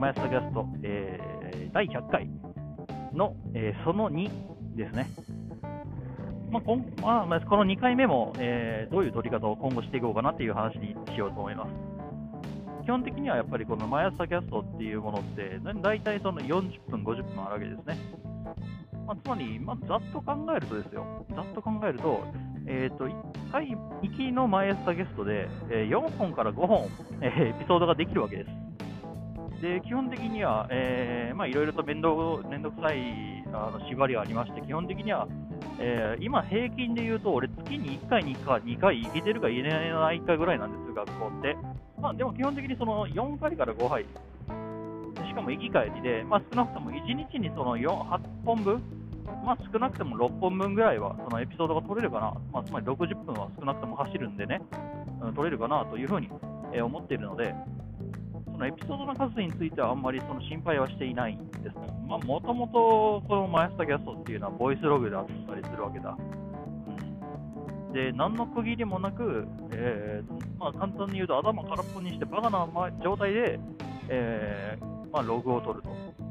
マイアサタキャスト、えー、第100回の、えー、その2ですね。まあこんまあ、この2回目も、えー、どういう録り方を今後していこうかなっていう話にしようと思います。基本的にはやっぱりこのマイアサタキャストっていうものって、大体その40分、50分あるわけですね。まあ、つまり、まあ、ざっと考えるとですよ、ざっと考えると、えーと、1回、行きのマイアサタキャストで、えー、4本から5本、えー、エピソードができるわけです。で基本的には、えー、まあ、いろいろと面倒面倒くさいあの縛りがありまして、基本的には、えー、今、平均で言うと、俺、月に1回、2回、2回行けてるか行けないかぐらいなんです、学校って。まあ、でも基本的にその4回から5杯、しかも行き帰りで、まあ、少なくとも1日にその4 8本分、まあ、少なくても6本分ぐらいはそのエピソードが取れるかな、まあ、つまり60分は少なくとも走るんでね、うん、取れるかなというふうに、え思っているので、のエピソードの数についてはあんまりその心配はしていないんです。もともとこのマイスタキャストっていうのはボイスログであったりするわけだ。うん、で、何の区切りもなく、えー、まあ、簡単に言うと頭空っぽにしてバカな状態で、えー、まあ、ログを取ると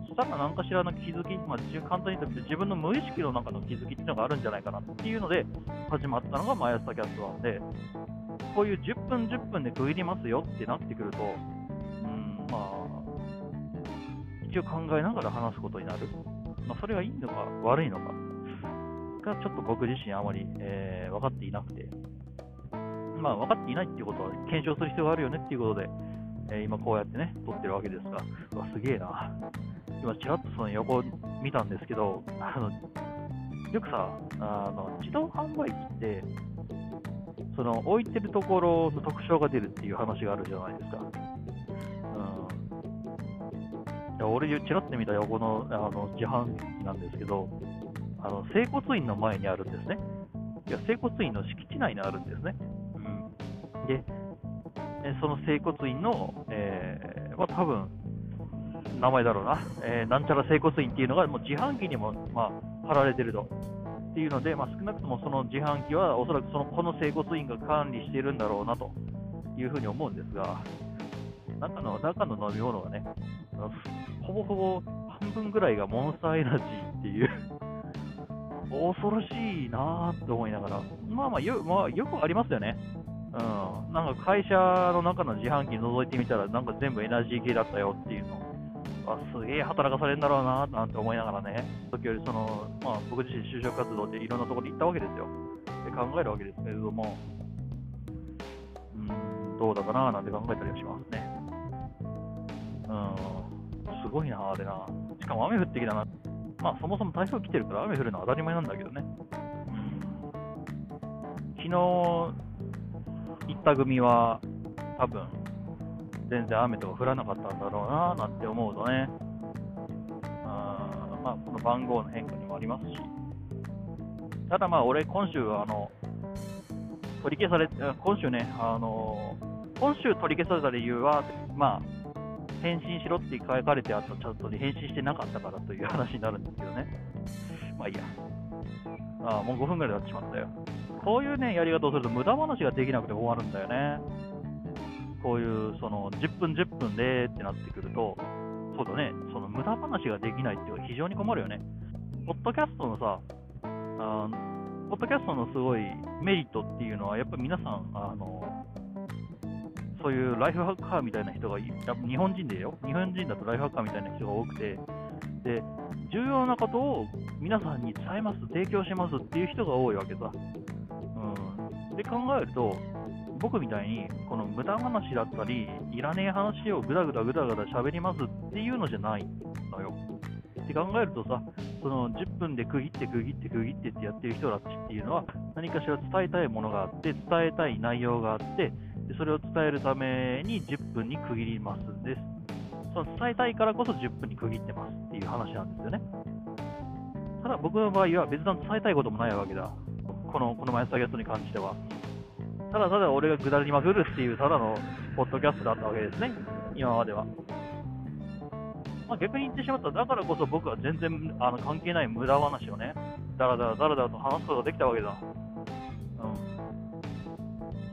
そし。ただ何かしらの気づき、まあ、簡単に言って自分の無意識の中の気づきっていうのがあるんじゃないかなっていうので始まったのが毎朝キャストなんで、こういう10分10分で区切りますよってなってくると、まあ、一応考えながら話すことになる。まあ、それがいいのか悪いのかがちょっと僕自身あまり、えー、分かっていなくて、まあ、分かっていないっていうことは検証する必要があるよねっていうことで、えー、今こうやってね、撮ってるわけですが、うわ、すげえな。今、ちらっとその横見たんですけど、あのよくさあの、自動販売機って、その置いてるところの特徴が出るっていう話があるじゃないですか。うん、俺、ちらっと見た横のあの自販機なんですけど、あの整骨院の前にあるんですね。いや整骨院の敷地内にあるんですね。うん、で、その整骨院の、えーまあ、多分名前だろうな、えー、なんちゃら整骨院っていうのがもう自販機にも、まあ、貼られてると。っていうので、まあ、少なくともその自販機はおそらくそのこの整骨院が管理しているんだろうなというふうに思うんですが、中の中の飲み物がね、ほぼほぼ半分ぐらいがモンスターエナジーっていう。恐ろしいなぁと思いながら、まあまあよ,、まあ、よくありますよね。うん、なんか会社の中の自販機覗いてみたら、なんか全部エナジー系だったよっていうの。あすげえ働かされるんだろうななんて思いながらね、時よりその、まあ、僕自身就職活動でいろんなところに行ったわけですよ。で考えるわけですけれども、うん、どうだかななんて考えたりはしますね。うん、すごいな、あれな。しかも雨降ってきたな。まあ、そもそも台風来てるから雨降るのは当たり前なんだけどね。昨日行った組は多分全然雨とか降らなかったんだろうななんて思うとね、あまあ、この番号の変化にもありますし、ただまあ、俺、今週、あの、取り消され、今週ね、あの、今週取り消された理由は、まあ、返信しろって書かれてあったチャットに返信してなかったからという話になるんですけどね。まあいいや。ああもう5分ぐらい経ってしまったよ。こういうね、やり方をすると無駄話ができなくて終わるんだよね。こういうその10分、10分でってなってくると、そうだね、その無駄話ができないっていうのは非常に困るよね。ポッドキャストのさ、あポッドキャストのすごいメリットっていうのは、やっぱり皆さん、あのそういうライフハッカーみたいな人が、日本人でよ、日本人だとライフハッカーみたいな人が多くて、で、重要なことを皆さんに伝えます、提供しますっていう人が多いわけさ。うん、で考えると、僕みたいにこの無駄話だったり、いらねえ話をぐだぐだぐだぐだ喋りますっていうのじゃないのよ。って考えるとさ、その10分で区切って区切って区切ってってやってる人たちっていうのは、何かしら伝えたいものがあって、伝えたい内容があって、それを伝えるために10分に区切りますです。その伝えたいからこそ10分に区切ってますっていう話なんですよね。ただ僕の場合は別段伝えたいこともないわけだ。この、この前スタゲットに関しては。ただただ俺が下りまくるっていうただのポッドキャストだったわけですね、今までは。まあ、逆に言ってしまったら、だからこそ僕は全然あの関係ない無駄話をね、だらだらだらだらと話すことができたわけだ。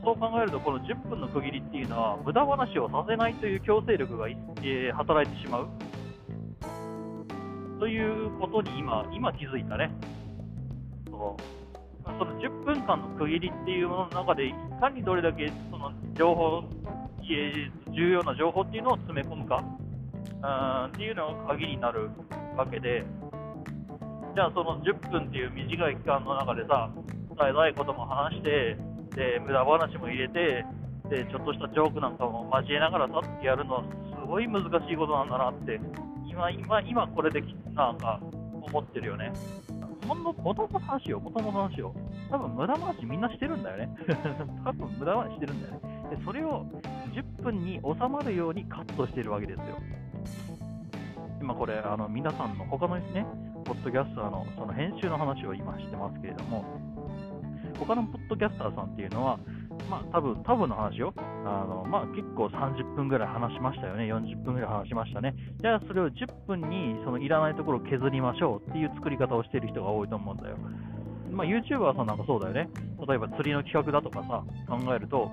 そう考えると、この10分の区切りっていうのは、無駄話をさせないという強制力が、えー、働いてしまう。ということに今、今気づいたね。そうその10分間の区切りっていうものの中で、いかにどれだけその情報、重要な情報っていうのを詰め込むかっていうのが鍵になるわけで、じゃあその10分っていう短い期間の中でさ、伝えたいことも話して、で無駄話も入れてで、ちょっとしたジョークなんかも交えながらさってやるのはすごい難しいことなんだなって、今、今、今これでなんか思ってるよね。ほんのもとも話よ、もともと話よ。多分無駄話みんなしてるんだよね。多分無駄話してるんだよね。で、それを10分に収まるようにカットしてるわけですよ。今これ、あの皆さんの他のですね、ポッドキャスターのその編集の話を今してますけれども、他のポッドキャスターさんっていうのは、まあ、多分多分の話を、あのまあ、結構30分ぐらい話しましたよね、40分ぐらい話しましたね。じゃあ、それを10分にそのいらないところを削りましょうっていう作り方をしている人が多いと思うんだよ。まあ、YouTuber さんなんかそうだよね。例えば釣りの企画だとかさ、考えると、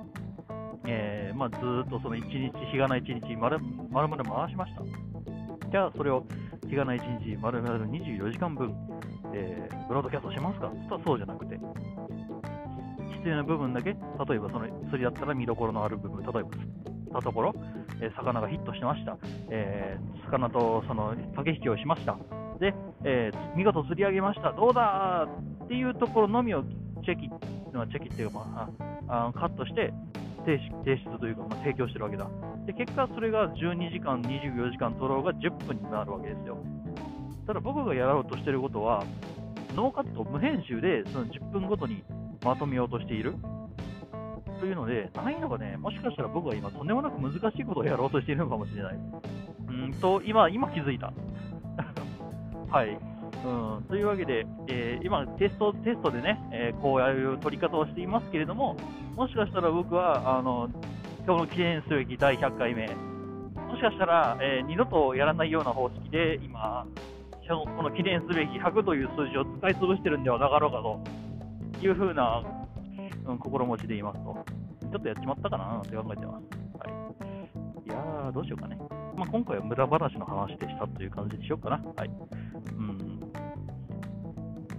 えーまあ、ずっとその1日、日がない1日、丸々回しました。じゃあ、それを日がない1日、丸々24時間分、えー、ブロードキャストしますかとそうじゃなくて、必要な部分だけ、例えばその釣りだったら見どころのある部分、例えば釣ったところ、えー、魚がヒットしました、えー、魚とその駆け引きをしました、で、えー、見事釣り上げました、どうだ？っていうところのみをチェキ、チェキっていうか、まあ、あカットして提出というか、まあ、提供してるわけだ。で、結果それが12時間、24時間取ろうが10分になるわけですよ。ただ僕がやろうとしてることは、ノーカット、無編集でその10分ごとにまとめようとしている？というので、難易度がね、もしかしたら僕は今、とんでもなく難しいことをやろうとしているのかもしれない。うんと、今、今気づいた。はい。うん、というわけで、えー、今テスト、テストでね、えー、こういう取り方をしていますけれども、もしかしたら僕は、あの今日の記念すべき第100回目、もしかしたら、えー、二度とやらないような方式で、今、この記念すべき100という数字を使い潰してるんではなかろうかというふうな、うん、心持ちでいますと、ちょっとやっちまったかなって考えてます。はい、いやー、どうしようかね。まあ、今回は無駄話の話でしたという感じにしようかな。はい。うん。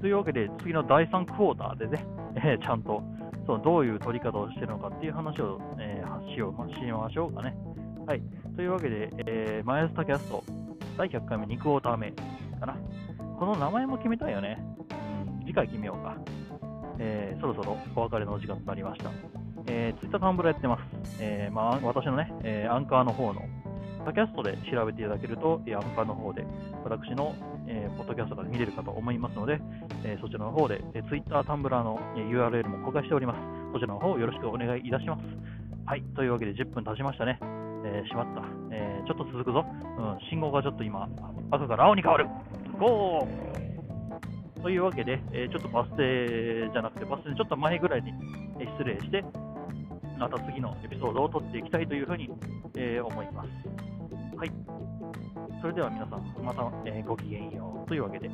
というわけで、次の第3クォーターでね、えー、ちゃんとそのどういう録り方をしているのかっていう話を、えー、しよう、しましょうかね。はい。というわけで、えー、マイアサタキャスト第100回目2クォーター目かな。この名前も決めたいよね。うん、次回決めようか。えー、そろそろお別れのお時間となりました。えー、ツイッター、タンブラーやってます。えー、まあ、私のね、えー、アンカーの方の、タキャストで調べていただけると、アンカーの方で、私の、えー、ポッドキャストが見れるかと思いますので、えー、そちらの方で、えー、ツイッター、タンブラーの、えー、URL も公開しております。そちらの方よろしくお願いいたします。はい、というわけで10分経ちましたね。えー、しまった、えー、ちょっと続くぞ。うん、信号がちょっと今、赤から青に変わる。ゴーというわけで、えー、ちょっとバス停じゃなくて、バス停ちょっと前ぐらいに、え失礼して、また次のエピソードを撮っていきたいというふうに、え思います。はい。それでは皆さん、また、えごきげんようというわけで。